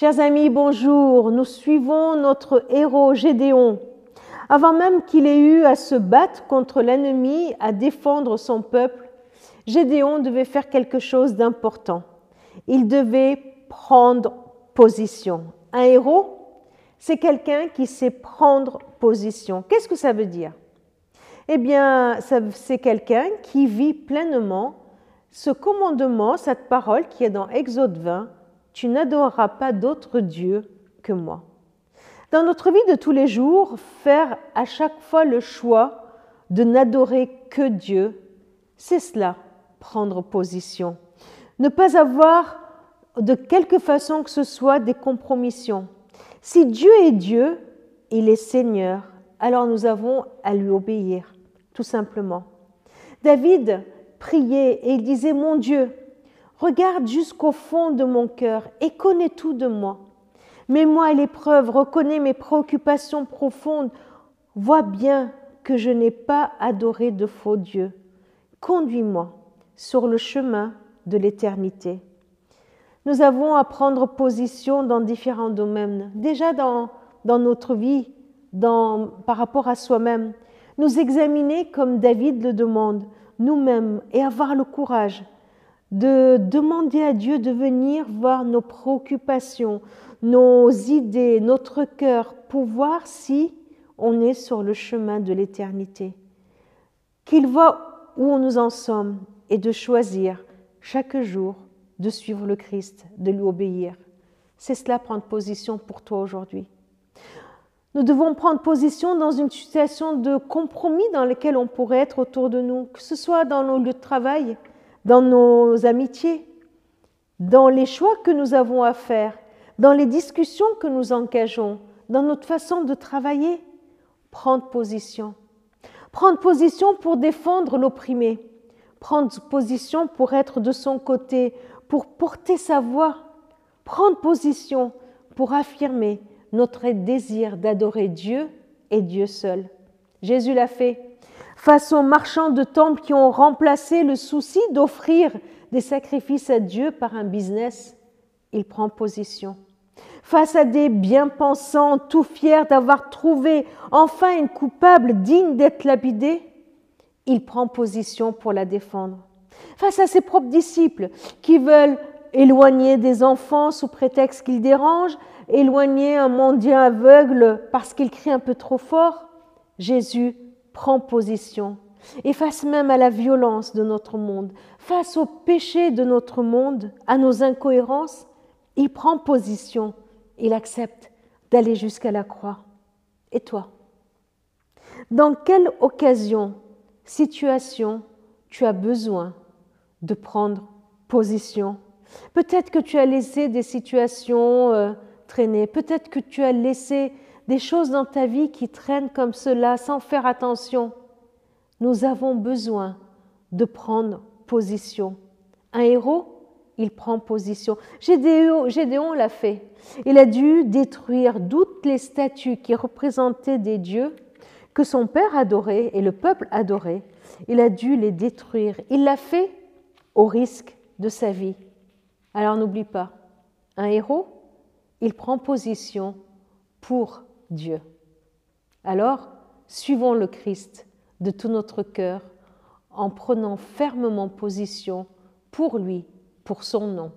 Chers amis, bonjour. Nous suivons notre héros Gédéon. Avant même qu'il ait eu à se battre contre l'ennemi, à défendre son peuple, Gédéon devait faire quelque chose d'important. Il devait prendre position. Un héros, c'est quelqu'un qui sait prendre position. Qu'est-ce que ça veut dire? Eh bien, c'est quelqu'un qui vit pleinement ce commandement, cette parole qui est dans Exode 20, tu n'adoreras pas d'autre Dieu que moi. Dans notre vie de tous les jours, faire à chaque fois le choix de n'adorer que Dieu, c'est cela, prendre position. Ne pas avoir de quelque façon que ce soit des compromissions. Si Dieu est Dieu, il est Seigneur, alors nous avons à lui obéir, tout simplement. David priait et il disait, mon Dieu, regarde jusqu'au fond de mon cœur et connais tout de moi. Mets-moi à l'épreuve, reconnais mes préoccupations profondes, vois bien que je n'ai pas adoré de faux dieux. Conduis-moi sur le chemin de l'éternité. Nous avons à prendre position dans différents domaines, déjà dans, dans notre vie, dans, par rapport à soi-même. Nous examiner comme David le demande, nous-mêmes, et avoir le courage de demander à Dieu de venir voir nos préoccupations, nos idées, notre cœur, pour voir si on est sur le chemin de l'éternité. Qu'il voit où nous en sommes et de choisir chaque jour de suivre le Christ, de lui obéir. C'est cela prendre position pour toi aujourd'hui. Nous devons prendre position dans une situation de compromis dans laquelle on pourrait être autour de nous, que ce soit dans nos lieux de travail, dans nos amitiés, dans les choix que nous avons à faire, dans les discussions que nous engageons, dans notre façon de travailler. Prendre position. Prendre position pour défendre l'opprimé. Prendre position pour être de son côté, pour porter sa voix. Prendre position pour affirmer notre désir d'adorer Dieu et Dieu seul. Jésus l'a fait face aux marchands de temples qui ont remplacé le souci d'offrir des sacrifices à Dieu par un business. Il prend position. Face à des bien-pensants tout fiers d'avoir trouvé enfin une coupable digne d'être lapidée, il prend position pour la défendre. Face à ses propres disciples qui veulent éloigner des enfants sous prétexte qu'ils dérangent, éloigner un mendiant aveugle parce qu'il crie un peu trop fort, Jésus prend position. Et face même à la violence de notre monde, face au péché de notre monde, à nos incohérences, il prend position, il accepte d'aller jusqu'à la croix. Et toi? Dans quelle occasion, situation, tu as besoin de prendre position? Peut-être que tu as laissé des situations euh, traîner. Peut-être que tu as laissé des choses dans ta vie qui traînent comme cela sans faire attention. Nous avons besoin de prendre position. Un héros, il prend position. Gédéon, Gédéon l'a fait. Il a dû détruire toutes les statues qui représentaient des dieux que son père adorait et le peuple adorait. Il a dû les détruire. Il l'a fait au risque de sa vie. Alors n'oublie pas, un héros, il prend position pour Dieu. Alors, suivons le Christ de tout notre cœur en prenant fermement position pour lui, pour son nom.